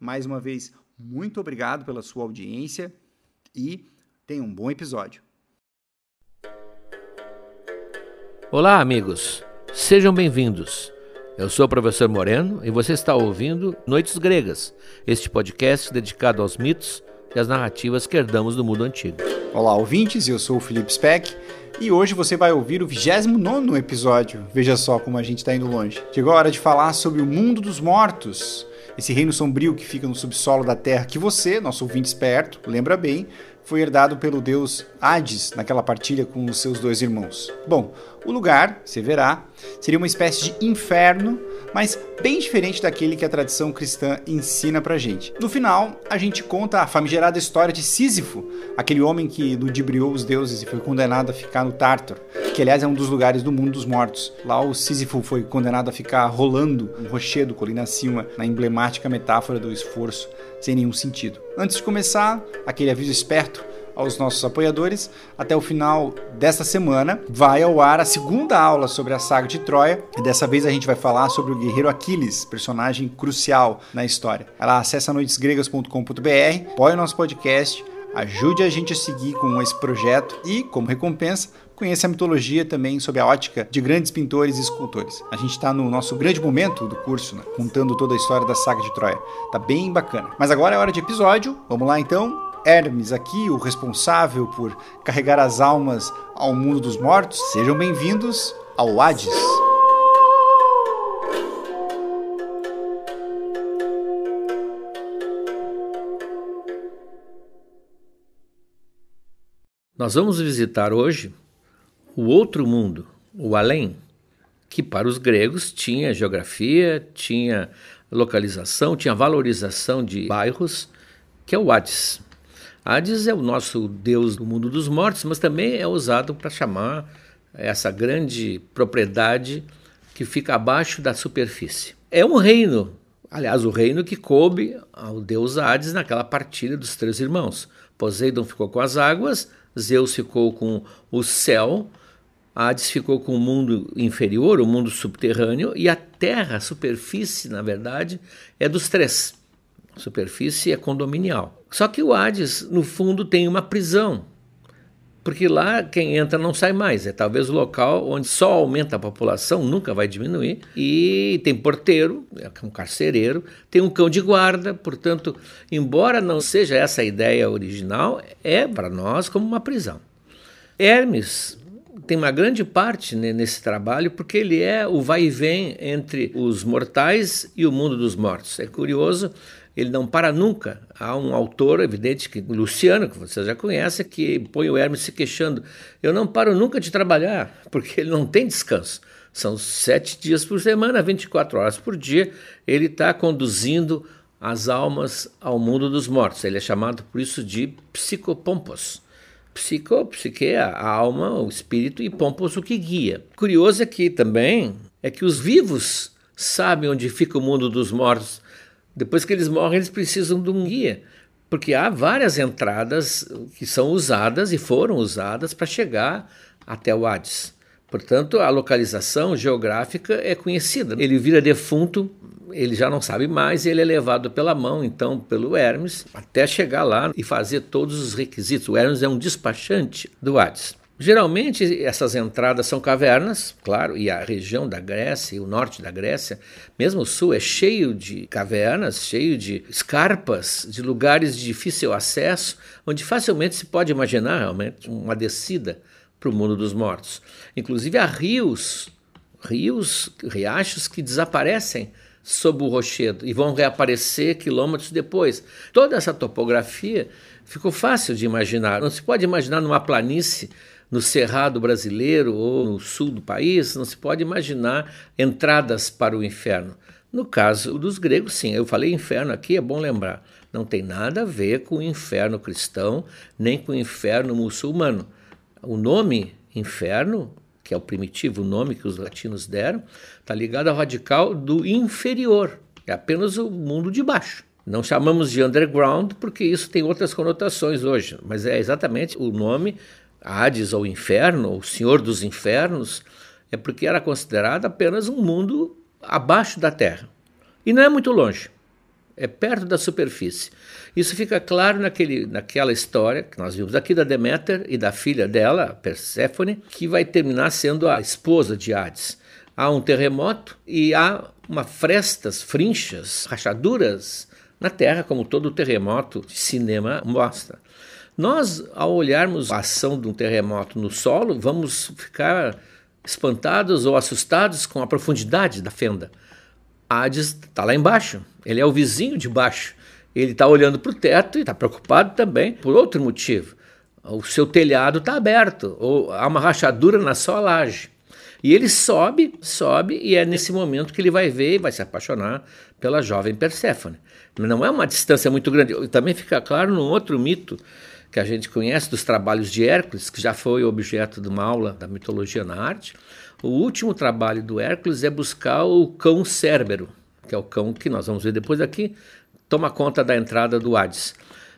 mais uma vez, muito obrigado pela sua audiência e tenha um bom episódio. Olá, amigos. Sejam bem-vindos. Eu sou o professor Moreno e você está ouvindo Noites Gregas, este podcast dedicado aos mitos e às narrativas que herdamos do mundo antigo. Olá, ouvintes, eu sou o Felipe Speck e hoje você vai ouvir o 29 episódio. Veja só como a gente está indo longe. Chegou a hora de falar sobre o mundo dos mortos esse reino sombrio que fica no subsolo da terra, que você, nosso ouvinte esperto, lembra bem, foi herdado pelo deus Hades naquela partilha com os seus dois irmãos. Bom, o lugar, você verá, seria uma espécie de inferno, mas bem diferente daquele que a tradição cristã ensina pra gente. No final, a gente conta a famigerada história de Sísifo, aquele homem que ludibriou os deuses e foi condenado a ficar no Tártaro, que aliás é um dos lugares do mundo dos mortos. Lá o Sísifo foi condenado a ficar rolando um rochedo colina acima, na emblemática metáfora do esforço, sem nenhum sentido. Antes de começar, aquele aviso esperto aos nossos apoiadores. Até o final desta semana vai ao ar a segunda aula sobre a saga de Troia. E dessa vez a gente vai falar sobre o guerreiro Aquiles, personagem crucial na história. Lá, acessa noitesgregas.com.br, apoie o nosso podcast, ajude a gente a seguir com esse projeto e, como recompensa, conheça a mitologia também sob a ótica de grandes pintores e escultores. A gente está no nosso grande momento do curso, né? contando toda a história da saga de Troia. Tá bem bacana. Mas agora é hora de episódio. Vamos lá então. Hermes, aqui o responsável por carregar as almas ao mundo dos mortos. Sejam bem-vindos ao Hades. Nós vamos visitar hoje o outro mundo, o além, que para os gregos tinha geografia, tinha localização, tinha valorização de bairros, que é o Hades. Hades é o nosso deus do mundo dos mortos, mas também é usado para chamar essa grande propriedade que fica abaixo da superfície. É um reino, aliás, o reino que coube ao deus Hades naquela partilha dos três irmãos. Poseidon ficou com as águas, Zeus ficou com o céu, Hades ficou com o mundo inferior, o mundo subterrâneo, e a terra, a superfície, na verdade, é dos três. A superfície é condominial. Só que o Hades, no fundo, tem uma prisão. Porque lá quem entra não sai mais. É talvez o local onde só aumenta a população, nunca vai diminuir. E tem porteiro, é um carcereiro, tem um cão de guarda. Portanto, embora não seja essa a ideia original, é para nós como uma prisão. Hermes tem uma grande parte nesse trabalho porque ele é o vai e vem entre os mortais e o mundo dos mortos. É curioso ele não para nunca. Há um autor, evidente, que Luciano, que você já conhece, que põe o Hermes se queixando: Eu não paro nunca de trabalhar, porque ele não tem descanso. São sete dias por semana, 24 horas por dia, ele está conduzindo as almas ao mundo dos mortos. Ele é chamado por isso de psicopompos. Psico, psique, a alma, o espírito, e pompos, o que guia. Curioso aqui também é que os vivos sabem onde fica o mundo dos mortos. Depois que eles morrem, eles precisam de um guia, porque há várias entradas que são usadas e foram usadas para chegar até o Hades. Portanto, a localização geográfica é conhecida. Ele vira defunto, ele já não sabe mais, ele é levado pela mão, então, pelo Hermes, até chegar lá e fazer todos os requisitos. O Hermes é um despachante do Hades. Geralmente essas entradas são cavernas, claro, e a região da Grécia e o norte da Grécia, mesmo o sul, é cheio de cavernas, cheio de escarpas, de lugares de difícil acesso, onde facilmente se pode imaginar realmente uma descida para o mundo dos mortos. Inclusive há rios, rios, riachos que desaparecem sob o rochedo e vão reaparecer quilômetros depois. Toda essa topografia ficou fácil de imaginar. Não se pode imaginar numa planície no cerrado brasileiro ou no sul do país, não se pode imaginar entradas para o inferno. No caso dos gregos, sim, eu falei inferno aqui, é bom lembrar, não tem nada a ver com o inferno cristão, nem com o inferno muçulmano. O nome inferno, que é o primitivo nome que os latinos deram, está ligado ao radical do inferior, é apenas o mundo de baixo. Não chamamos de underground porque isso tem outras conotações hoje, mas é exatamente o nome Hades ou inferno, o Senhor dos Infernos, é porque era considerado apenas um mundo abaixo da Terra. E não é muito longe, é perto da superfície. Isso fica claro naquele, naquela história que nós vimos aqui da Deméter e da filha dela, Perséfone, que vai terminar sendo a esposa de Hades. Há um terremoto e há uma frestas, frinchas, rachaduras na Terra, como todo terremoto de cinema mostra. Nós, ao olharmos a ação de um terremoto no solo, vamos ficar espantados ou assustados com a profundidade da fenda. Hades está lá embaixo, ele é o vizinho de baixo. Ele está olhando para o teto e está preocupado também por outro motivo. O seu telhado está aberto, ou há uma rachadura na sua laje. E ele sobe, sobe, e é nesse momento que ele vai ver e vai se apaixonar pela jovem Perséfone. Não é uma distância muito grande. Também fica claro num outro mito que a gente conhece dos trabalhos de Hércules, que já foi objeto de uma aula da mitologia na arte. O último trabalho do Hércules é buscar o cão Cérbero, que é o cão que nós vamos ver depois aqui, toma conta da entrada do Hades.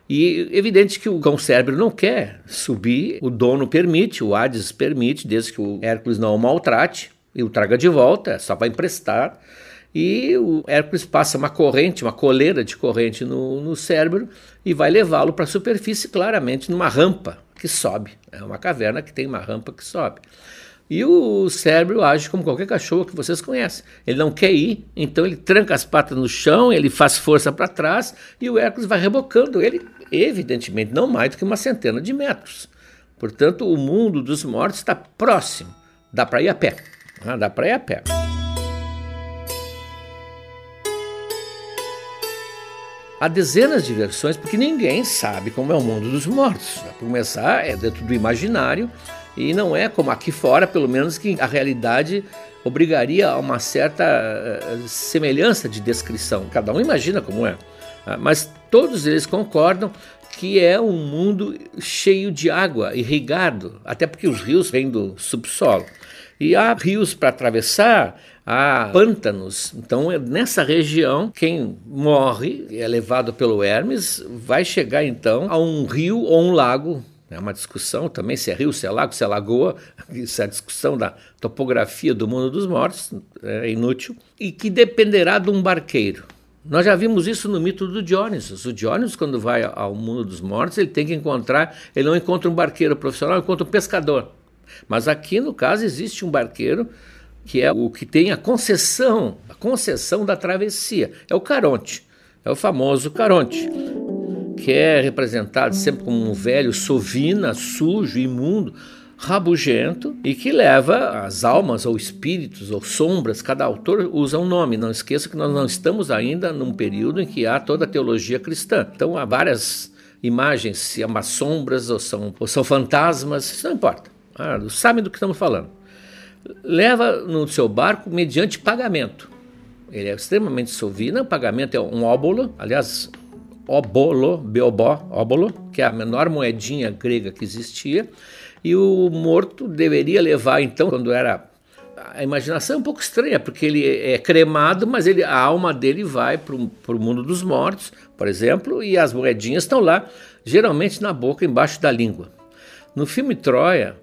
E evidente que o cão cérebro não quer subir, o dono permite, o Hades permite, desde que o Hércules não o maltrate e o traga de volta, só vai emprestar. E o Hércules passa uma corrente, uma coleira de corrente no, no cérebro e vai levá-lo para a superfície, claramente numa rampa que sobe. É uma caverna que tem uma rampa que sobe. E o cérebro age como qualquer cachorro que vocês conhecem. Ele não quer ir, então ele tranca as patas no chão, ele faz força para trás e o Hércules vai rebocando ele, evidentemente, não mais do que uma centena de metros. Portanto, o mundo dos mortos está próximo. Dá para ir a pé. Ah, dá para ir a pé. Há dezenas de versões, porque ninguém sabe como é o mundo dos mortos. Para começar, é dentro do imaginário e não é como aqui fora, pelo menos, que a realidade obrigaria a uma certa uh, semelhança de descrição. Cada um imagina como é. Uh, mas todos eles concordam que é um mundo cheio de água, irrigado, até porque os rios vêm do subsolo. E há rios para atravessar, há pântanos. Então, é nessa região, quem morre, é levado pelo Hermes, vai chegar então a um rio ou um lago é uma discussão também se é rio, se é lago, se é lagoa, isso é a discussão da topografia do mundo dos mortos, é inútil, e que dependerá de um barqueiro. Nós já vimos isso no mito do Diónisos. O Diónisos, quando vai ao mundo dos mortos, ele tem que encontrar, ele não encontra um barqueiro profissional, ele encontra um pescador. Mas aqui, no caso, existe um barqueiro que é o que tem a concessão, a concessão da travessia. É o Caronte, é o famoso Caronte que é representado sempre como um velho sovina, sujo, imundo, rabugento e que leva as almas ou espíritos ou sombras, cada autor usa um nome. Não esqueça que nós não estamos ainda num período em que há toda a teologia cristã. Então há várias imagens, se são sombras ou são, ou são fantasmas, isso não importa. Ah, sabem do que estamos falando. Leva no seu barco mediante pagamento. Ele é extremamente sovino. O pagamento é um óbolo, aliás, óbolo, beobó, óbolo, que é a menor moedinha grega que existia e o morto deveria levar, então, quando era. A imaginação é um pouco estranha, porque ele é cremado, mas ele, a alma dele vai para o mundo dos mortos, por exemplo, e as moedinhas estão lá, geralmente na boca, embaixo da língua. No filme Troia,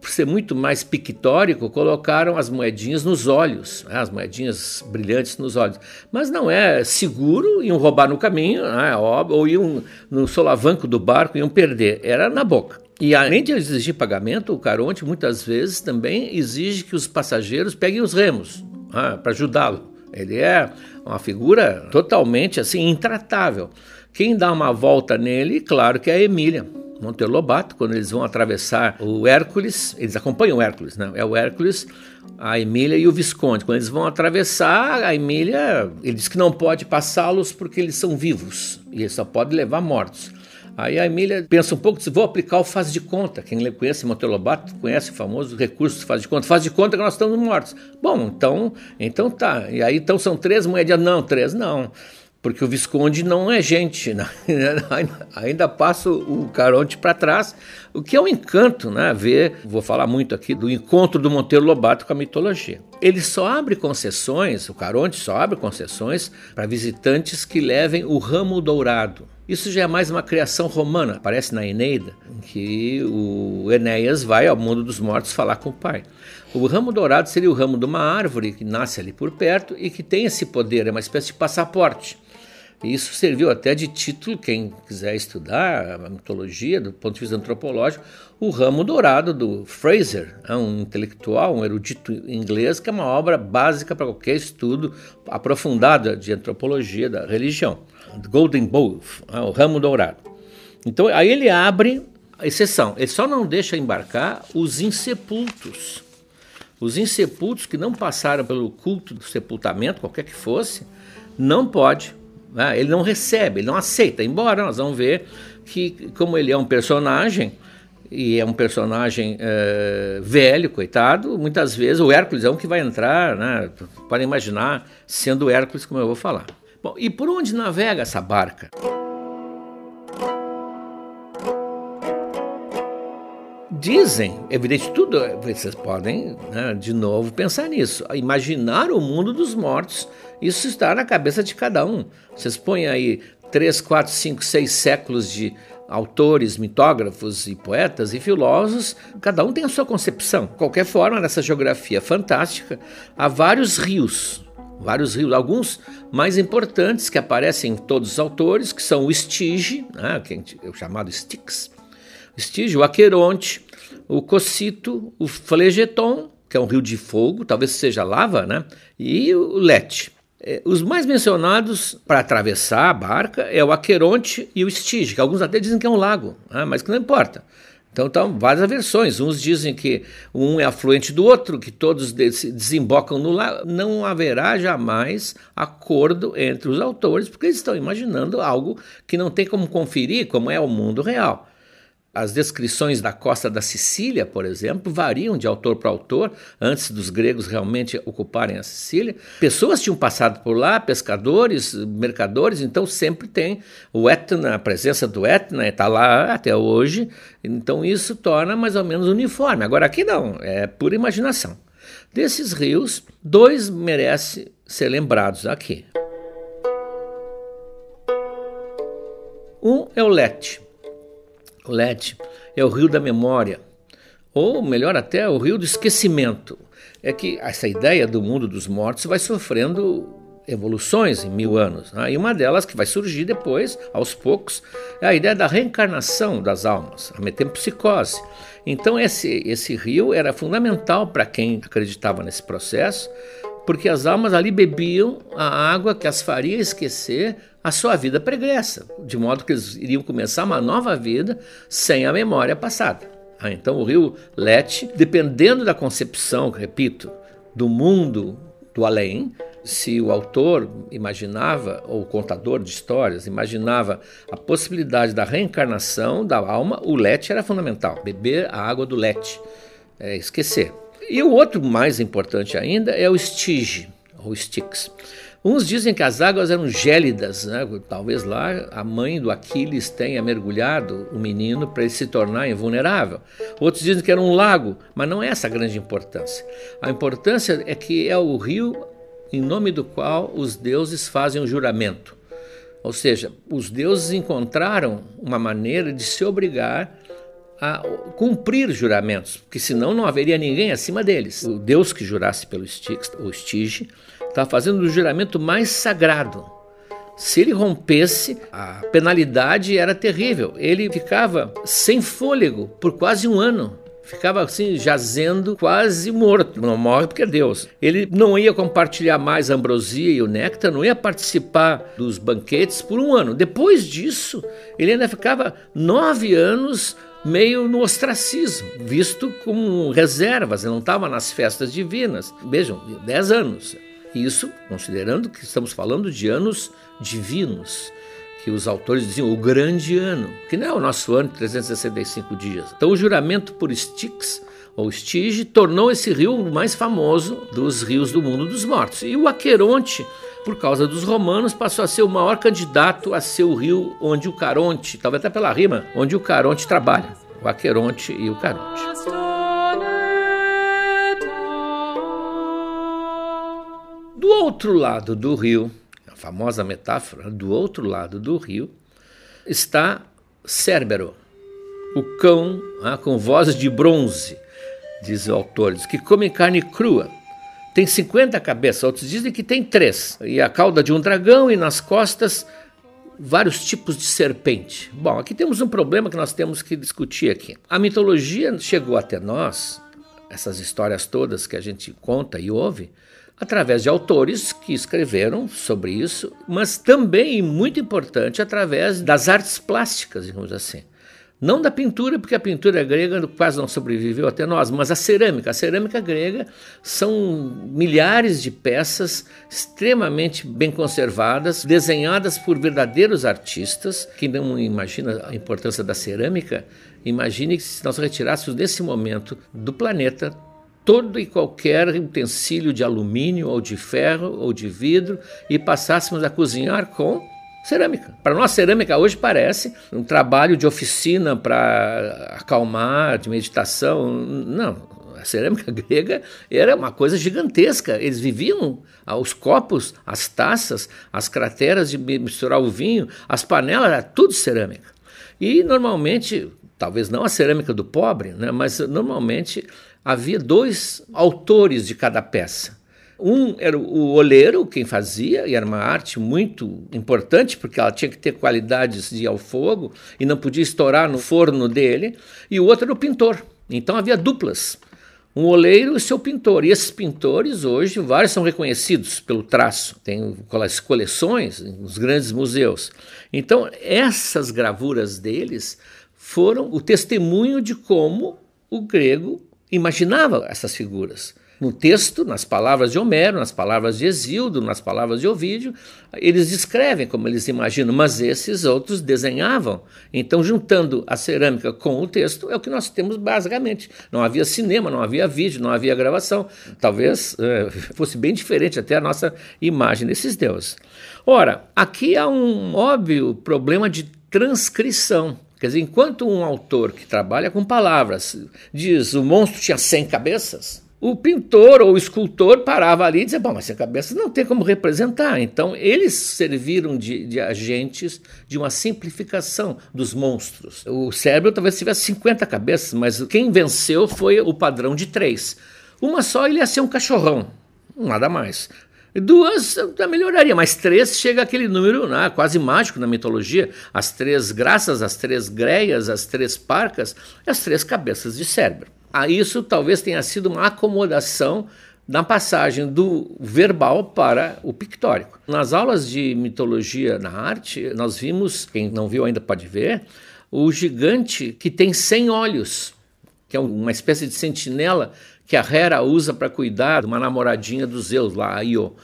por ser muito mais pictórico, colocaram as moedinhas nos olhos, né, as moedinhas brilhantes nos olhos. Mas não é seguro, iam roubar no caminho, né, ou iam no solavanco do barco, iam perder. Era na boca. E além de exigir pagamento, o Caronte muitas vezes também exige que os passageiros peguem os remos ah, para ajudá-lo. Ele é uma figura totalmente assim intratável. Quem dá uma volta nele, claro que é a Emília. Monteiro Lobato, quando eles vão atravessar o Hércules, eles acompanham o Hércules, né? É o Hércules, a Emília e o Visconde. Quando eles vão atravessar, a Emília, ele diz que não pode passá-los porque eles são vivos e ele só pode levar mortos. Aí a Emília pensa um pouco, diz, vou aplicar o faz de conta. Quem conhece Monteiro Lobato conhece o famoso recurso faz de conta. Faz de conta que nós estamos mortos. Bom, então, então tá. E aí então são três moedas. Não, três não porque o Visconde não é gente, né? ainda passa o Caronte para trás, o que é um encanto, né? Ver, vou falar muito aqui do encontro do Monteiro Lobato com a mitologia. Ele só abre concessões, o Caronte só abre concessões para visitantes que levem o ramo dourado. Isso já é mais uma criação romana, aparece na Eneida, em que o Enéas vai ao mundo dos mortos falar com o pai. O ramo dourado seria o ramo de uma árvore que nasce ali por perto e que tem esse poder, é uma espécie de passaporte. Isso serviu até de título, quem quiser estudar a mitologia do ponto de vista antropológico, o ramo dourado do Fraser, é um intelectual, um erudito inglês, que é uma obra básica para qualquer estudo aprofundado de antropologia da religião. Golden Bow, ah, o ramo dourado. Então aí ele abre a exceção, ele só não deixa embarcar os insepultos. Os insepultos que não passaram pelo culto do sepultamento, qualquer que fosse, não pode, né? ele não recebe, ele não aceita. Embora nós vamos ver que, como ele é um personagem, e é um personagem é, velho, coitado, muitas vezes o Hércules é um que vai entrar, né? Podem imaginar sendo Hércules, como eu vou falar. Bom, e por onde navega essa barca? Dizem, evidente, tudo, vocês podem né, de novo pensar nisso, imaginar o mundo dos mortos, isso está na cabeça de cada um. Vocês põem aí três, quatro, cinco, seis séculos de autores, mitógrafos e poetas e filósofos, cada um tem a sua concepção. De qualquer forma, nessa geografia fantástica, há vários rios vários rios, alguns mais importantes que aparecem em todos os autores, que são o Estige, né, que é o chamado Styx, o Estige, o Aqueronte, o Cocito, o Flegeton, que é um rio de fogo, talvez seja lava, né, e o Lete. É, os mais mencionados para atravessar a barca é o Aqueronte e o Estige, que alguns até dizem que é um lago, né, mas que não importa. Então, estão várias versões. Uns dizem que um é afluente do outro, que todos desembocam no lago. Não haverá jamais acordo entre os autores, porque eles estão imaginando algo que não tem como conferir, como é o mundo real. As descrições da costa da Sicília, por exemplo, variam de autor para autor, antes dos gregos realmente ocuparem a Sicília. Pessoas tinham passado por lá, pescadores, mercadores, então sempre tem o Etna, a presença do Etna está lá até hoje, então isso torna mais ou menos uniforme. Agora aqui não, é pura imaginação. Desses rios, dois merecem ser lembrados aqui. Um é o Lete Lete, é o rio da memória, ou melhor até, o rio do esquecimento. É que essa ideia do mundo dos mortos vai sofrendo evoluções em mil anos. Né? E uma delas que vai surgir depois, aos poucos, é a ideia da reencarnação das almas, a metempsicose. Então esse, esse rio era fundamental para quem acreditava nesse processo, porque as almas ali bebiam a água que as faria esquecer a sua vida pregressa, de modo que eles iriam começar uma nova vida sem a memória passada. Ah, então o rio Lete, dependendo da concepção, repito, do mundo do além, se o autor imaginava, ou o contador de histórias, imaginava a possibilidade da reencarnação da alma, o Lete era fundamental. Beber a água do Lete, é, esquecer. E o outro mais importante ainda é o Stige, ou Styx. Uns dizem que as águas eram gélidas, né? talvez lá a mãe do Aquiles tenha mergulhado o menino para ele se tornar invulnerável. Outros dizem que era um lago, mas não é essa a grande importância. A importância é que é o rio em nome do qual os deuses fazem o juramento. Ou seja, os deuses encontraram uma maneira de se obrigar a cumprir juramentos, porque senão não haveria ninguém acima deles. O Deus que jurasse pelo Styx, o Stige, estava fazendo o juramento mais sagrado. Se ele rompesse, a penalidade era terrível. Ele ficava sem fôlego por quase um ano. Ficava assim, jazendo, quase morto. Não morre porque é Deus. Ele não ia compartilhar mais a ambrosia e o néctar, não ia participar dos banquetes por um ano. Depois disso, ele ainda ficava nove anos meio no ostracismo, visto como reservas, ele não estava nas festas divinas. Vejam, dez anos. Isso considerando que estamos falando de anos divinos, que os autores diziam o grande ano, que não é o nosso ano de 365 dias. Então o juramento por Styx ou Stige tornou esse rio o mais famoso dos rios do mundo dos mortos. E o Aqueronte, por causa dos romanos, passou a ser o maior candidato a ser o rio onde o Caronte, talvez até pela rima, onde o Caronte trabalha. O Aqueronte e o Caronte. Do outro lado do rio, a famosa metáfora, do outro lado do rio, está Cérbero, o cão ah, com vozes de bronze, diz o autor, diz que come carne crua. Tem 50 cabeças, outros dizem que tem três, e a cauda de um dragão e nas costas vários tipos de serpente. Bom, aqui temos um problema que nós temos que discutir aqui. A mitologia chegou até nós, essas histórias todas que a gente conta e ouve, através de autores que escreveram sobre isso, mas também, muito importante, através das artes plásticas, digamos assim. Não da pintura, porque a pintura grega quase não sobreviveu até nós, mas a cerâmica. A cerâmica grega são milhares de peças extremamente bem conservadas, desenhadas por verdadeiros artistas. Quem não imagina a importância da cerâmica, imagine que se nós retirássemos nesse momento do planeta todo e qualquer utensílio de alumínio ou de ferro ou de vidro e passássemos a cozinhar com cerâmica. Para nós, cerâmica hoje parece um trabalho de oficina para acalmar, de meditação. Não, a cerâmica grega era uma coisa gigantesca. Eles viviam os copos, as taças, as crateras de misturar o vinho, as panelas, era tudo cerâmica. E normalmente, talvez não a cerâmica do pobre, né, mas normalmente havia dois autores de cada peça. Um era o oleiro, quem fazia, e era uma arte muito importante, porque ela tinha que ter qualidades de ao fogo e não podia estourar no forno dele, e o outro era o pintor. Então havia duplas, um oleiro e seu pintor. E esses pintores, hoje, vários são reconhecidos pelo traço, tem as coleções nos grandes museus. Então, essas gravuras deles foram o testemunho de como o grego imaginava essas figuras. No texto, nas palavras de Homero, nas palavras de Exildo, nas palavras de Ovídio, eles descrevem como eles imaginam, mas esses outros desenhavam. Então, juntando a cerâmica com o texto, é o que nós temos basicamente. Não havia cinema, não havia vídeo, não havia gravação. Talvez é, fosse bem diferente até a nossa imagem desses deuses. Ora, aqui há um óbvio problema de transcrição. Quer dizer, enquanto um autor que trabalha com palavras diz o monstro tinha 100 cabeças, o pintor ou o escultor parava ali e dizia: Bom, mas 100 cabeças não tem como representar. Então, eles serviram de, de agentes de uma simplificação dos monstros. O cérebro talvez tivesse 50 cabeças, mas quem venceu foi o padrão de três. Uma só ele ia ser um cachorrão, nada mais. Duas melhoraria, mas três chega aquele número né, quase mágico na mitologia. As três graças, as três greias, as três parcas as três cabeças de cérebro. A isso talvez tenha sido uma acomodação na passagem do verbal para o pictórico. Nas aulas de mitologia na arte, nós vimos, quem não viu ainda pode ver, o gigante que tem 100 olhos. que é uma espécie de sentinela que a Hera usa para cuidar de uma namoradinha dos Zeus lá, a Io.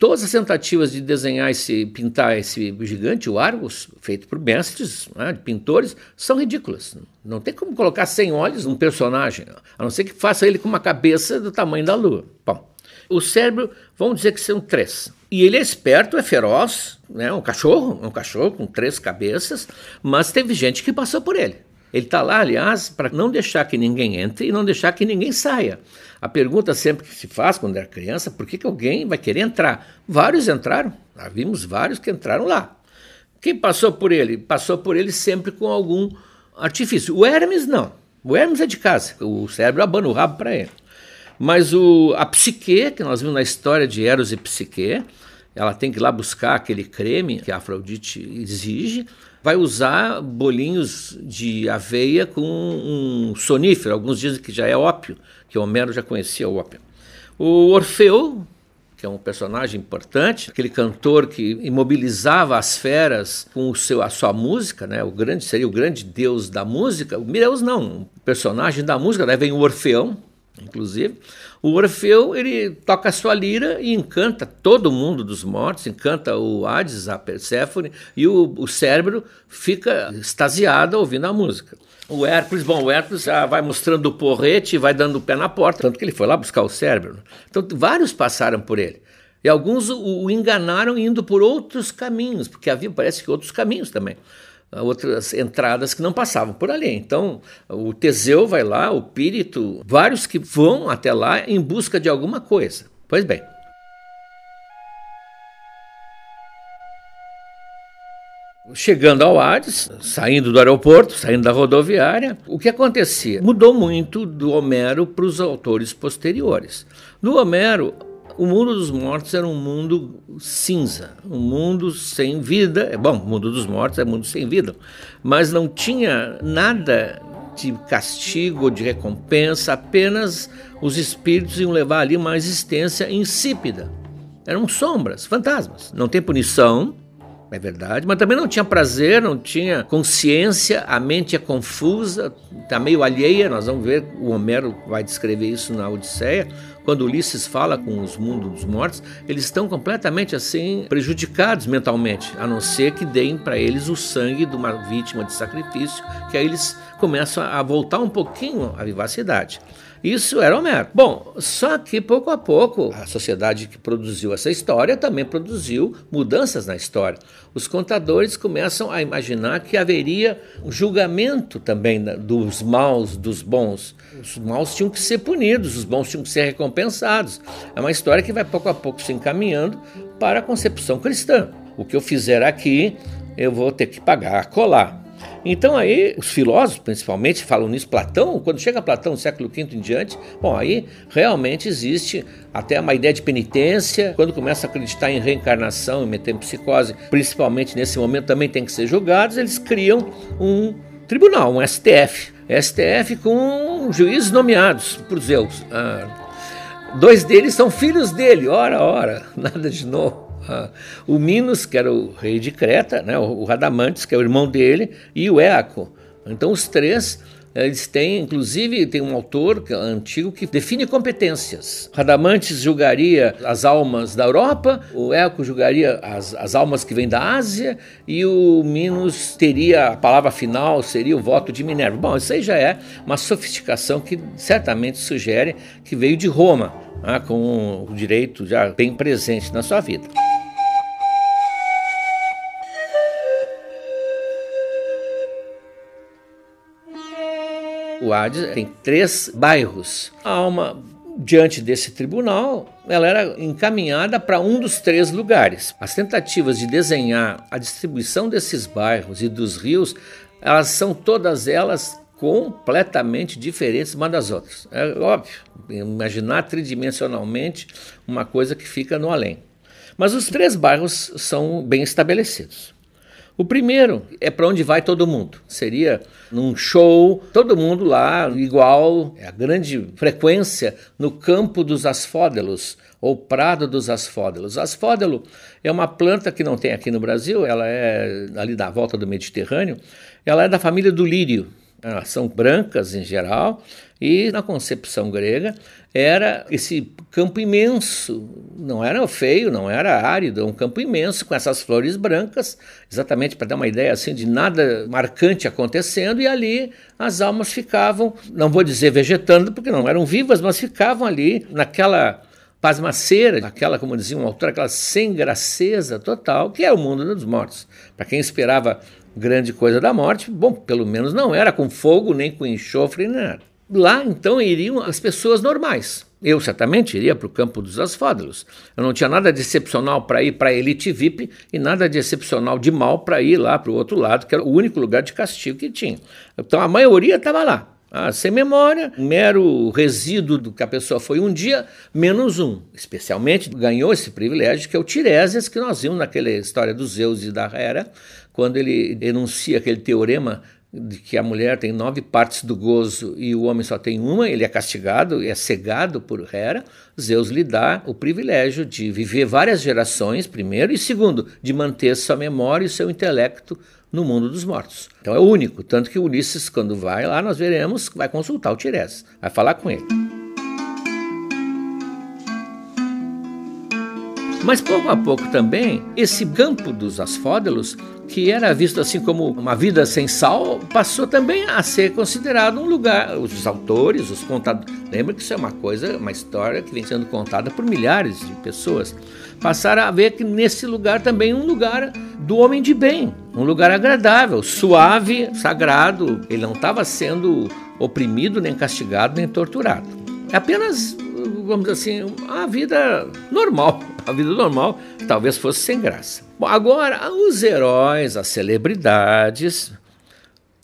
Todas as tentativas de desenhar esse, pintar esse gigante, o Argos, feito por mestres, né, pintores, são ridículas. Não tem como colocar sem olhos um personagem, a não ser que faça ele com uma cabeça do tamanho da Lua. Bom, o cérebro, vamos dizer que são três. E ele é esperto, é feroz, né, um cachorro, um cachorro com três cabeças, mas teve gente que passou por ele. Ele está lá, aliás, para não deixar que ninguém entre e não deixar que ninguém saia. A pergunta sempre que se faz quando era criança, por que, que alguém vai querer entrar? Vários entraram, nós vimos vários que entraram lá. Quem passou por ele? Passou por ele sempre com algum artifício. O Hermes não. O Hermes é de casa, o cérebro abana o rabo para ele. Mas o, a psique, que nós vimos na história de Eros e Psique, ela tem que ir lá buscar aquele creme que a Afrodite exige, vai usar bolinhos de aveia com um sonífero, alguns dizem que já é ópio, que Homero já conhecia o ópio. O Orfeu, que é um personagem importante, aquele cantor que imobilizava as feras com o seu, a sua música, né? o grande seria o grande deus da música. O Deus não, o personagem da música, daí vem o Orfeão, inclusive. O Orfeu ele toca a sua lira e encanta todo mundo dos mortos, encanta o Hades, a Perséfone, e o, o cérebro fica extasiado ouvindo a música. O Hércules, bom, o Hércules já vai mostrando o porrete e vai dando o pé na porta, tanto que ele foi lá buscar o cérebro. Então, vários passaram por ele. E alguns o, o enganaram indo por outros caminhos, porque havia, parece que, outros caminhos também outras entradas que não passavam por ali. Então, o Teseu vai lá, o Pírito, vários que vão até lá em busca de alguma coisa. Pois bem. Chegando ao Hades, saindo do aeroporto, saindo da rodoviária, o que acontecia? Mudou muito do Homero para os autores posteriores. No Homero, o mundo dos mortos era um mundo cinza, um mundo sem vida. É bom, o mundo dos mortos é mundo sem vida, mas não tinha nada de castigo ou de recompensa, apenas os espíritos iam levar ali uma existência insípida. Eram sombras, fantasmas. Não tem punição, é verdade, mas também não tinha prazer, não tinha consciência, a mente é confusa, está meio alheia. Nós vamos ver, o Homero vai descrever isso na Odisseia quando Ulisses fala com os mundos dos mortos, eles estão completamente assim prejudicados mentalmente, a não ser que deem para eles o sangue de uma vítima de sacrifício, que aí eles começam a voltar um pouquinho à vivacidade. Isso era Homero. Bom, só que pouco a pouco a sociedade que produziu essa história também produziu mudanças na história. Os contadores começam a imaginar que haveria um julgamento também dos maus, dos bons. Os maus tinham que ser punidos, os bons tinham que ser recompensados. É uma história que vai pouco a pouco se encaminhando para a concepção cristã. O que eu fizer aqui, eu vou ter que pagar, colar. Então aí os filósofos principalmente falam nisso, Platão, quando chega Platão, século V em diante, bom, aí realmente existe até uma ideia de penitência, quando começa a acreditar em reencarnação, em metempsicose, principalmente nesse momento também tem que ser julgados, eles criam um tribunal, um STF, STF com juízes nomeados por Zeus. Ah, dois deles são filhos dele, ora, ora, nada de novo o Minos, que era o rei de Creta, né, o Radamantes, que é o irmão dele, e o Éaco. Então os três eles têm, inclusive, tem um autor é antigo que define competências. Radamantes julgaria as almas da Europa, o Eco julgaria as, as almas que vêm da Ásia e o Minos teria a palavra final, seria o voto de Minerva. Bom, isso aí já é uma sofisticação que certamente sugere que veio de Roma, né, com o direito já bem presente na sua vida. O Hades tem três bairros. A alma diante desse tribunal, ela era encaminhada para um dos três lugares. As tentativas de desenhar a distribuição desses bairros e dos rios, elas são todas elas completamente diferentes uma das outras. É óbvio, imaginar tridimensionalmente uma coisa que fica no além. Mas os três bairros são bem estabelecidos. O primeiro é para onde vai todo mundo. Seria num show, todo mundo lá igual, é a grande frequência no campo dos asfódelos ou prado dos asfódelos. Asfódelo é uma planta que não tem aqui no Brasil, ela é ali da volta do Mediterrâneo, ela é da família do lírio. elas são brancas em geral, e na concepção grega era esse campo imenso, não era feio, não era árido, é um campo imenso com essas flores brancas, exatamente para dar uma ideia assim de nada marcante acontecendo, e ali as almas ficavam, não vou dizer vegetando, porque não eram vivas, mas ficavam ali naquela pasmaceira, aquela, como dizia um autor, aquela sem graceza total, que é o mundo dos mortos. Para quem esperava grande coisa da morte, bom, pelo menos não era com fogo, nem com enxofre, nem nada. Lá então iriam as pessoas normais. Eu certamente iria para o campo dos asfódelos. Eu não tinha nada de excepcional para ir para a elite VIP e nada de excepcional de mal para ir lá para o outro lado, que era o único lugar de castigo que tinha. Então a maioria estava lá. Ah, sem memória, mero resíduo do que a pessoa foi um dia, menos um. Especialmente ganhou esse privilégio, que é o Tiresias, que nós vimos naquela história dos Zeus e da Hera, quando ele enuncia aquele teorema de que a mulher tem nove partes do gozo e o homem só tem uma, ele é castigado e é cegado por Hera, Zeus lhe dá o privilégio de viver várias gerações, primeiro, e segundo, de manter sua memória e seu intelecto no mundo dos mortos. Então é único, tanto que Ulisses, quando vai lá, nós veremos, vai consultar o Tiresias, vai falar com ele. Mas pouco a pouco também, esse campo dos asfódelos, que era visto assim como uma vida sem sal, passou também a ser considerado um lugar. Os autores, os contadores. Lembra que isso é uma coisa, uma história que vem sendo contada por milhares de pessoas. Passaram a ver que nesse lugar também um lugar do homem de bem, um lugar agradável, suave, sagrado. Ele não estava sendo oprimido, nem castigado, nem torturado. É apenas vamos dizer assim, a vida normal. A vida normal talvez fosse sem graça. Bom, agora, os heróis, as celebridades,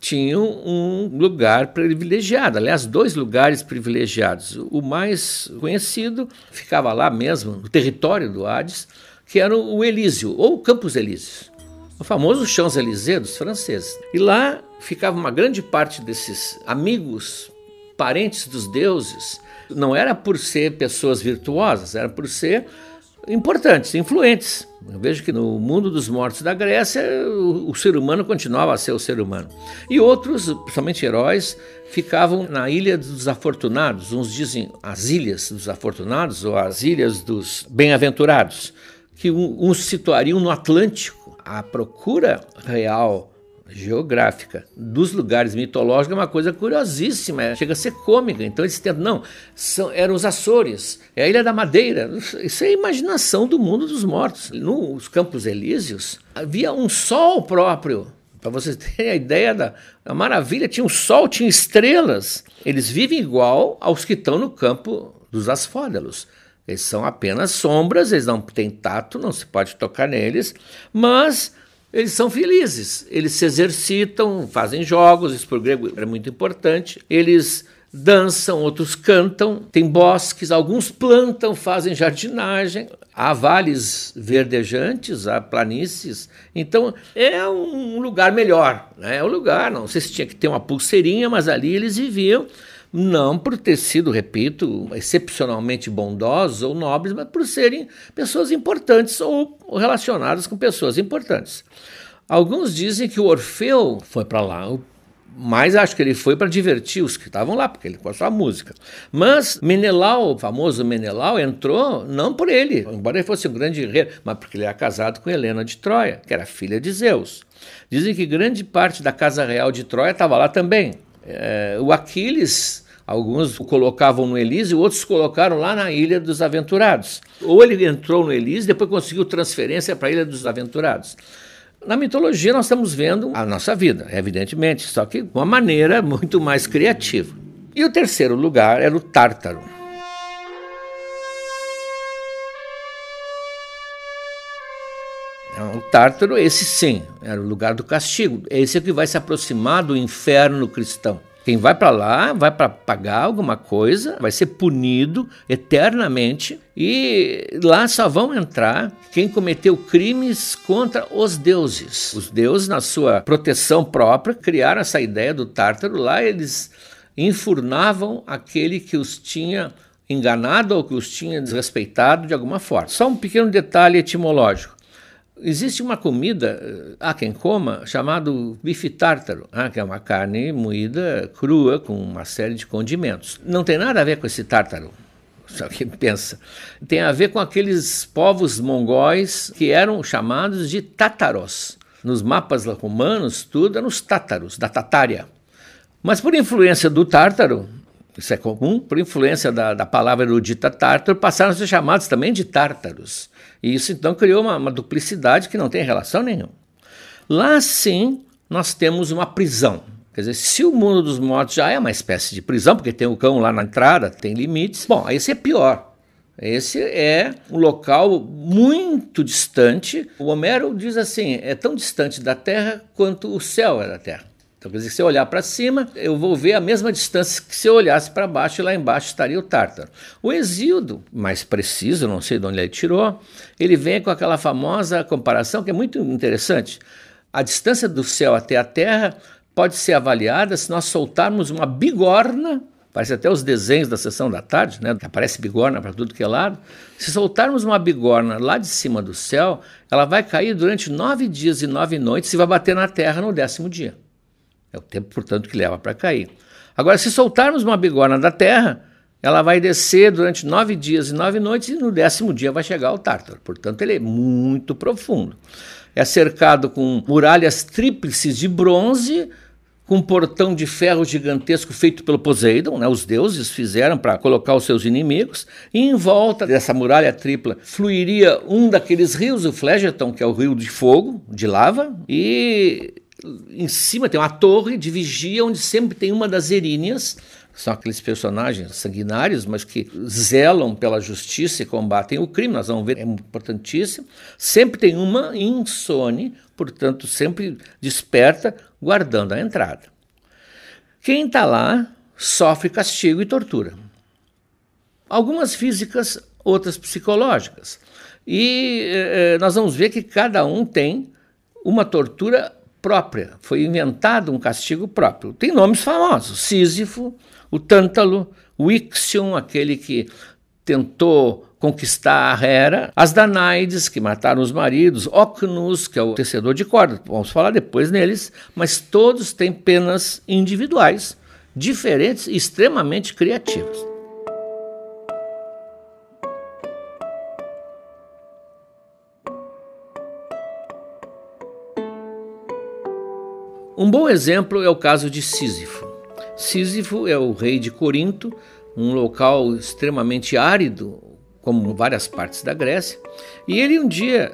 tinham um lugar privilegiado, aliás, dois lugares privilegiados. O mais conhecido ficava lá mesmo, no território do Hades, que era o Elísio, ou Campos Elíseos, o famoso Champs-Élysées dos franceses. E lá ficava uma grande parte desses amigos, parentes dos deuses, não era por ser pessoas virtuosas, era por ser importantes, influentes. Eu vejo que no mundo dos mortos da Grécia, o, o, ser humano continuava a ser o ser humano. E outros, principalmente heróis, ficavam na Ilha dos Afortunados. Uns dizem as Ilhas dos Afortunados ou as Ilhas dos Bem-aventurados, que uns situariam no Atlântico. A procura real geográfica dos lugares mitológicos é uma coisa curiosíssima, é, chega a ser cômica. Então eles tentam, não, são, eram os Açores, é a Ilha da Madeira. Isso é a imaginação do mundo dos mortos. Nos Campos Elíseos havia um sol próprio. Para vocês terem a ideia da a maravilha, tinha um sol, tinha estrelas. Eles vivem igual aos que estão no campo dos asfódelos. Eles são apenas sombras, eles não têm tato, não se pode tocar neles, mas eles são felizes, eles se exercitam, fazem jogos, isso para o grego é muito importante, eles dançam, outros cantam, tem bosques, alguns plantam, fazem jardinagem, há vales verdejantes, há planícies, então é um lugar melhor, né? é um lugar, não sei se tinha que ter uma pulseirinha, mas ali eles viviam não por ter sido, repito, excepcionalmente bondosos ou nobres, mas por serem pessoas importantes ou relacionadas com pessoas importantes. Alguns dizem que o Orfeu foi para lá, mas acho que ele foi para divertir os que estavam lá, porque ele gostava da música. Mas Menelau, o famoso Menelau, entrou não por ele, embora ele fosse um grande guerreiro, mas porque ele era casado com Helena de Troia, que era filha de Zeus. Dizem que grande parte da casa real de Troia estava lá também. É, o Aquiles Alguns o colocavam no Elísio, outros colocaram lá na Ilha dos Aventurados. Ou ele entrou no Elísio, depois conseguiu transferência para a Ilha dos Aventurados. Na mitologia nós estamos vendo a nossa vida, evidentemente, só que de uma maneira muito mais criativa. E o terceiro lugar era o Tártaro. O Tártaro, esse sim, era o lugar do castigo. Esse é que vai se aproximar do inferno cristão. Quem vai para lá vai para pagar alguma coisa, vai ser punido eternamente e lá só vão entrar quem cometeu crimes contra os deuses. Os deuses, na sua proteção própria, criaram essa ideia do Tártaro. Lá eles enfurnavam aquele que os tinha enganado ou que os tinha desrespeitado de alguma forma. Só um pequeno detalhe etimológico. Existe uma comida, há quem coma, chamado bife tártaro, ah, que é uma carne moída crua com uma série de condimentos. Não tem nada a ver com esse tártaro. Só que pensa. Tem a ver com aqueles povos mongóis que eram chamados de tátaros. Nos mapas romanos, tudo eram os tátaros, da Tatária. Mas por influência do tártaro, isso é comum, por influência da, da palavra erudita tártaro, passaram a ser chamados também de tártaros. E isso então criou uma, uma duplicidade que não tem relação nenhuma. Lá sim, nós temos uma prisão. Quer dizer, se o mundo dos mortos já é uma espécie de prisão, porque tem o cão lá na entrada, tem limites, bom, esse é pior. Esse é um local muito distante. O Homero diz assim: é tão distante da Terra quanto o céu é da Terra. Então, quer dizer, se eu olhar para cima, eu vou ver a mesma distância que se eu olhasse para baixo, e lá embaixo estaria o Tártaro. O Exíodo, mais preciso, não sei de onde ele tirou, ele vem com aquela famosa comparação que é muito interessante. A distância do céu até a Terra pode ser avaliada se nós soltarmos uma bigorna Parece até os desenhos da sessão da tarde, né? Aparece bigorna para tudo que é lado. Se soltarmos uma bigorna lá de cima do céu, ela vai cair durante nove dias e nove noites e vai bater na terra no décimo dia. É o tempo, portanto, que leva para cair. Agora, se soltarmos uma bigorna da terra, ela vai descer durante nove dias e nove noites e no décimo dia vai chegar ao Tártaro. Portanto, ele é muito profundo. É cercado com muralhas tríplices de bronze, com um portão de ferro gigantesco feito pelo Poseidon, né? os deuses fizeram para colocar os seus inimigos, e em volta dessa muralha tripla fluiria um daqueles rios, o Phlegethon, que é o rio de fogo, de lava, e em cima tem uma torre de vigia onde sempre tem uma das eríneas, são aqueles personagens sanguinários, mas que zelam pela justiça e combatem o crime. Nós vamos ver, é importantíssimo. Sempre tem uma insone, portanto, sempre desperta, guardando a entrada. Quem está lá sofre castigo e tortura. Algumas físicas, outras psicológicas. E eh, nós vamos ver que cada um tem uma tortura própria, foi inventado um castigo próprio. Tem nomes famosos: Sísifo, o Tântalo, o Ixion, aquele que tentou conquistar a Hera, as Danaides, que mataram os maridos, Ocnus, que é o tecedor de corda, vamos falar depois neles, mas todos têm penas individuais, diferentes e extremamente criativas. Um bom exemplo é o caso de Sísifo. Sísifo é o rei de Corinto, um local extremamente árido, como várias partes da Grécia, e ele um dia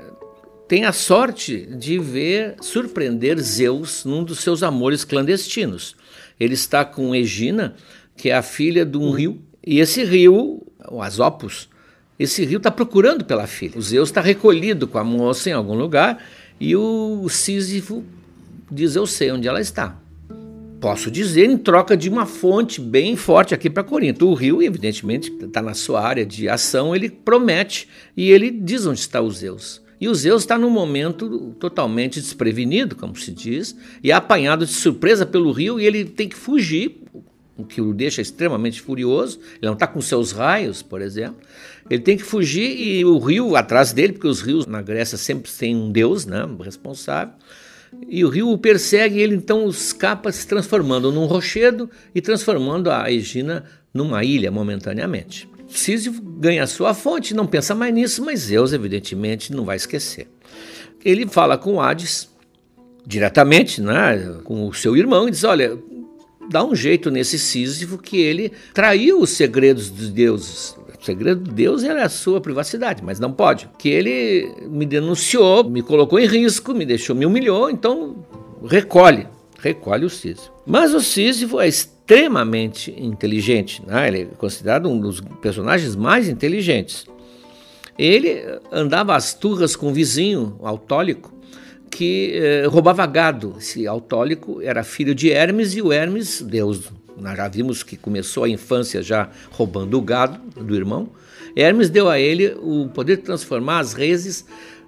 tem a sorte de ver surpreender Zeus num dos seus amores clandestinos. Ele está com Egina, que é a filha de um rio, e esse rio, o Asopus, esse rio está procurando pela filha. O Zeus está recolhido com a moça em algum lugar e o Sísifo diz: Eu sei onde ela está. Posso dizer em troca de uma fonte bem forte aqui para Corinto. O rio, evidentemente, está na sua área de ação, ele promete e ele diz onde está o Zeus. E o Zeus está num momento totalmente desprevenido, como se diz, e é apanhado de surpresa pelo rio e ele tem que fugir, o que o deixa extremamente furioso. Ele não está com seus raios, por exemplo. Ele tem que fugir e o rio atrás dele, porque os rios na Grécia sempre têm um deus né, responsável. E o rio o persegue ele então escapa se transformando num rochedo e transformando a Egina numa ilha momentaneamente. Sísifo ganha sua fonte, não pensa mais nisso, mas Zeus, evidentemente, não vai esquecer. Ele fala com Hades diretamente, né, com o seu irmão, e diz: Olha, dá um jeito nesse Sísifo que ele traiu os segredos dos deuses. O segredo de Deus era a sua privacidade, mas não pode. Que ele me denunciou, me colocou em risco, me deixou, me humilhou, então recolhe, recolhe o Sísifo. Mas o Sísifo é extremamente inteligente, né? ele é considerado um dos personagens mais inteligentes. Ele andava às turras com um vizinho autólico que eh, roubava gado. Esse autólico era filho de Hermes e o Hermes, deus nós já vimos que começou a infância já roubando o gado do irmão. Hermes deu a ele o poder de transformar as reses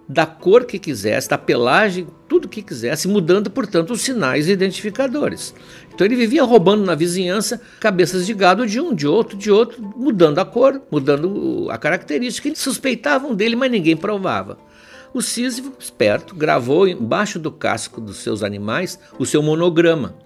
da cor que quisesse, da pelagem, tudo que quisesse, mudando, portanto, os sinais identificadores. Então ele vivia roubando na vizinhança cabeças de gado de um, de outro, de outro, mudando a cor, mudando a característica. Eles suspeitavam dele, mas ninguém provava. O Sísifo, esperto, gravou embaixo do casco dos seus animais o seu monograma.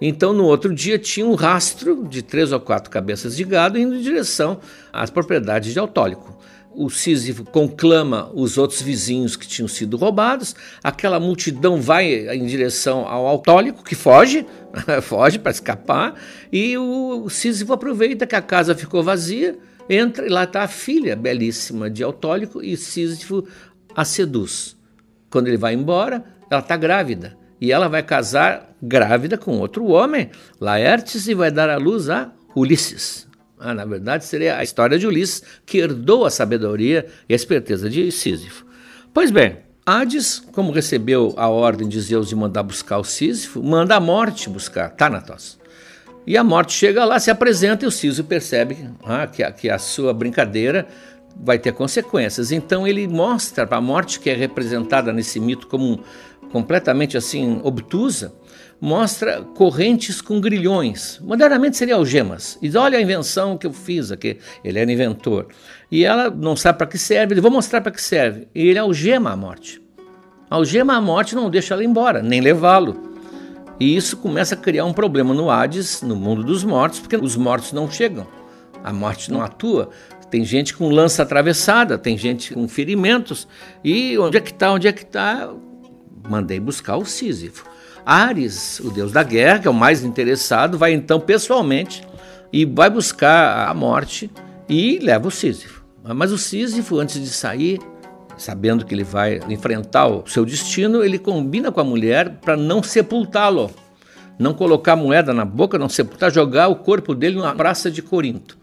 Então, no outro dia, tinha um rastro de três ou quatro cabeças de gado indo em direção às propriedades de Autólico. O Sísifo conclama os outros vizinhos que tinham sido roubados, aquela multidão vai em direção ao Autólico, que foge, foge para escapar, e o Sísifo aproveita que a casa ficou vazia, entra e lá está a filha belíssima de Autólico, e Sísifo a seduz. Quando ele vai embora, ela está grávida. E ela vai casar grávida com outro homem, Laertes, e vai dar à luz a Ulisses. Ah, na verdade, seria a história de Ulisses que herdou a sabedoria e a esperteza de Sísifo. Pois bem, Hades, como recebeu a ordem de Zeus de mandar buscar o Sísifo, manda a morte buscar Thanatos. E a morte chega lá, se apresenta e o Sísifo percebe ah, que, a, que a sua brincadeira vai ter consequências. Então ele mostra para a morte, que é representada nesse mito como completamente assim obtusa, mostra correntes com grilhões. Modernamente seria algemas. E diz, olha a invenção que eu fiz aqui. Ele era inventor. E ela não sabe para que serve. Ele vou mostrar para que serve. E ele algema a morte. Algema a morte não deixa ela embora, nem levá-lo. E isso começa a criar um problema no Hades, no mundo dos mortos, porque os mortos não chegam. A morte não atua. Tem gente com lança atravessada, tem gente com ferimentos. E onde é que está? Onde é que está? Mandei buscar o Sísifo. Ares, o deus da guerra, que é o mais interessado, vai então pessoalmente e vai buscar a morte e leva o Sísifo. Mas o Sísifo, antes de sair, sabendo que ele vai enfrentar o seu destino, ele combina com a mulher para não sepultá-lo, não colocar moeda na boca, não sepultar, jogar o corpo dele na praça de Corinto.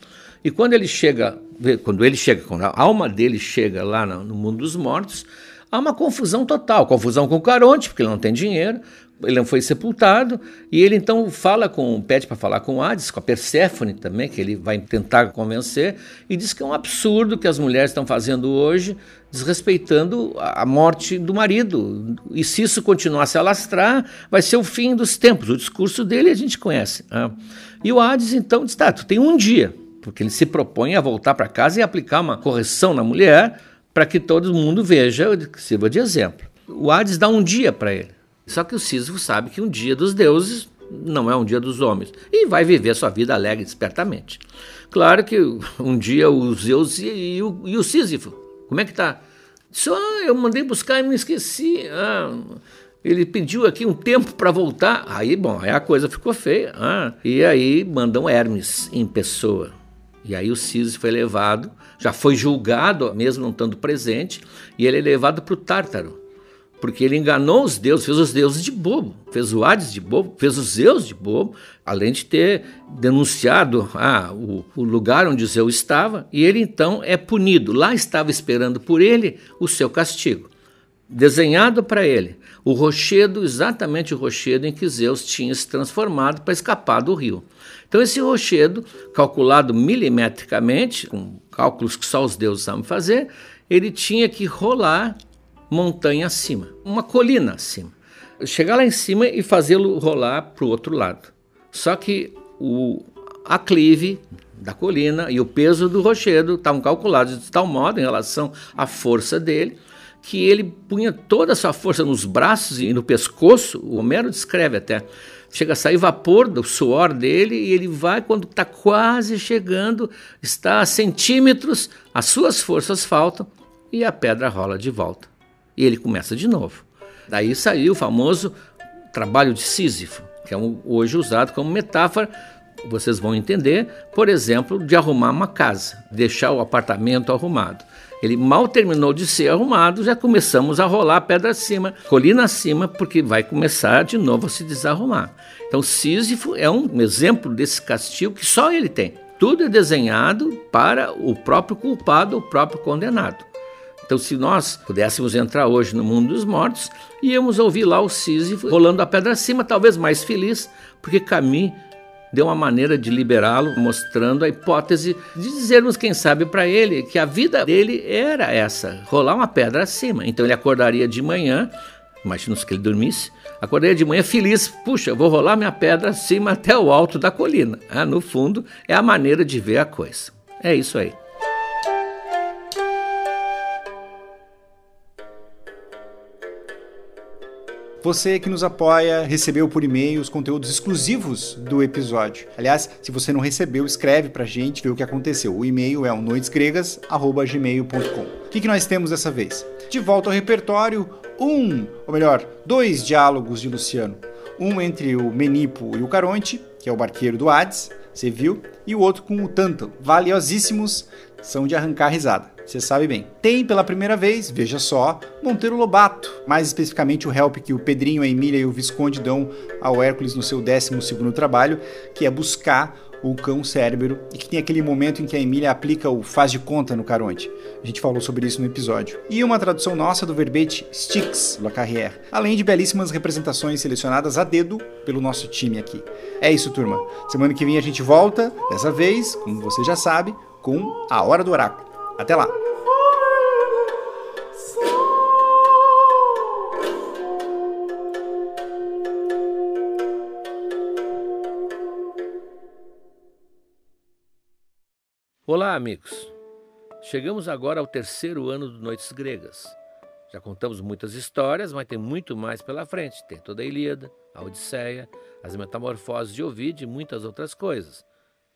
E quando ele chega, quando ele chega, quando a alma dele chega lá no mundo dos mortos, há uma confusão total, confusão com o Caronte, porque ele não tem dinheiro, ele não foi sepultado, e ele então fala com, pede para falar com Hades, com a Perséfone também, que ele vai tentar convencer, e diz que é um absurdo que as mulheres estão fazendo hoje, desrespeitando a morte do marido. E se isso continuar a se alastrar, vai ser o fim dos tempos. O discurso dele a gente conhece. Né? E o Hades então diz, tá, tu tem um dia, porque ele se propõe a voltar para casa e aplicar uma correção na mulher para que todo mundo veja, sirva de exemplo. O Hades dá um dia para ele. Só que o Sísifo sabe que um dia dos deuses não é um dia dos homens e vai viver sua vida alegre espertamente. Claro que um dia o Zeus e, e, o, e o Sísifo, como é que tá? Ah, eu mandei buscar e me esqueci. Ah, ele pediu aqui um tempo para voltar. Aí, bom, aí a coisa ficou feia. Ah, e aí mandam Hermes em pessoa. E aí o Sísifo foi levado, já foi julgado, mesmo não estando presente, e ele é levado para o Tártaro, porque ele enganou os deuses, fez os deuses de bobo, fez o Hades de bobo, fez os Zeus de bobo, além de ter denunciado ah, o, o lugar onde Zeus estava, e ele então é punido. Lá estava esperando por ele o seu castigo, desenhado para ele o rochedo, exatamente o rochedo em que Zeus tinha se transformado para escapar do rio. Então, esse rochedo, calculado milimetricamente, com cálculos que só os deuses sabem fazer, ele tinha que rolar montanha acima, uma colina acima. Chegar lá em cima e fazê-lo rolar para o outro lado. Só que o aclive da colina e o peso do rochedo estavam calculados de tal modo em relação à força dele que ele punha toda a sua força nos braços e no pescoço. O Homero descreve até chega a sair vapor do suor dele e ele vai, quando está quase chegando, está a centímetros, as suas forças faltam e a pedra rola de volta. E ele começa de novo. Daí saiu o famoso trabalho de Sísifo, que é hoje usado como metáfora, vocês vão entender, por exemplo, de arrumar uma casa, deixar o apartamento arrumado. Ele mal terminou de ser arrumado, já começamos a rolar pedra acima, colina acima, porque vai começar de novo a se desarrumar. Então, Sísifo é um exemplo desse castigo que só ele tem. Tudo é desenhado para o próprio culpado, o próprio condenado. Então, se nós pudéssemos entrar hoje no mundo dos mortos, íamos ouvir lá o Sísifo rolando a pedra acima, talvez mais feliz, porque Camille deu uma maneira de liberá-lo, mostrando a hipótese de dizermos, quem sabe, para ele que a vida dele era essa, rolar uma pedra acima. Então ele acordaria de manhã, imagina que ele dormisse, acordaria de manhã feliz, puxa, vou rolar minha pedra acima até o alto da colina. Ah, no fundo, é a maneira de ver a coisa. É isso aí. Você que nos apoia recebeu por e-mail os conteúdos exclusivos do episódio. Aliás, se você não recebeu, escreve pra gente ver o que aconteceu. O e-mail é o noitesgregas@gmail.com. O que, que nós temos dessa vez? De volta ao repertório, um, ou melhor, dois diálogos de Luciano. Um entre o Menipo e o Caronte, que é o barqueiro do Hades, você viu? E o outro com o Tanto, valiosíssimos, são de arrancar risada. Você sabe bem. Tem pela primeira vez, veja só, Monteiro Lobato, mais especificamente o help que o Pedrinho, a Emília e o Visconde dão ao Hércules no seu 12 trabalho, que é buscar o cão cérebro e que tem aquele momento em que a Emília aplica o faz de conta no Caronte. A gente falou sobre isso no episódio. E uma tradução nossa do verbete Sticks, La Carrière, além de belíssimas representações selecionadas a dedo pelo nosso time aqui. É isso, turma. Semana que vem a gente volta, dessa vez, como você já sabe, com a Hora do Oráculo. Até lá! Olá, amigos! Chegamos agora ao terceiro ano do Noites Gregas. Já contamos muitas histórias, mas tem muito mais pela frente. Tem toda a Ilíada, a Odisseia, as Metamorfoses de Ovid e muitas outras coisas.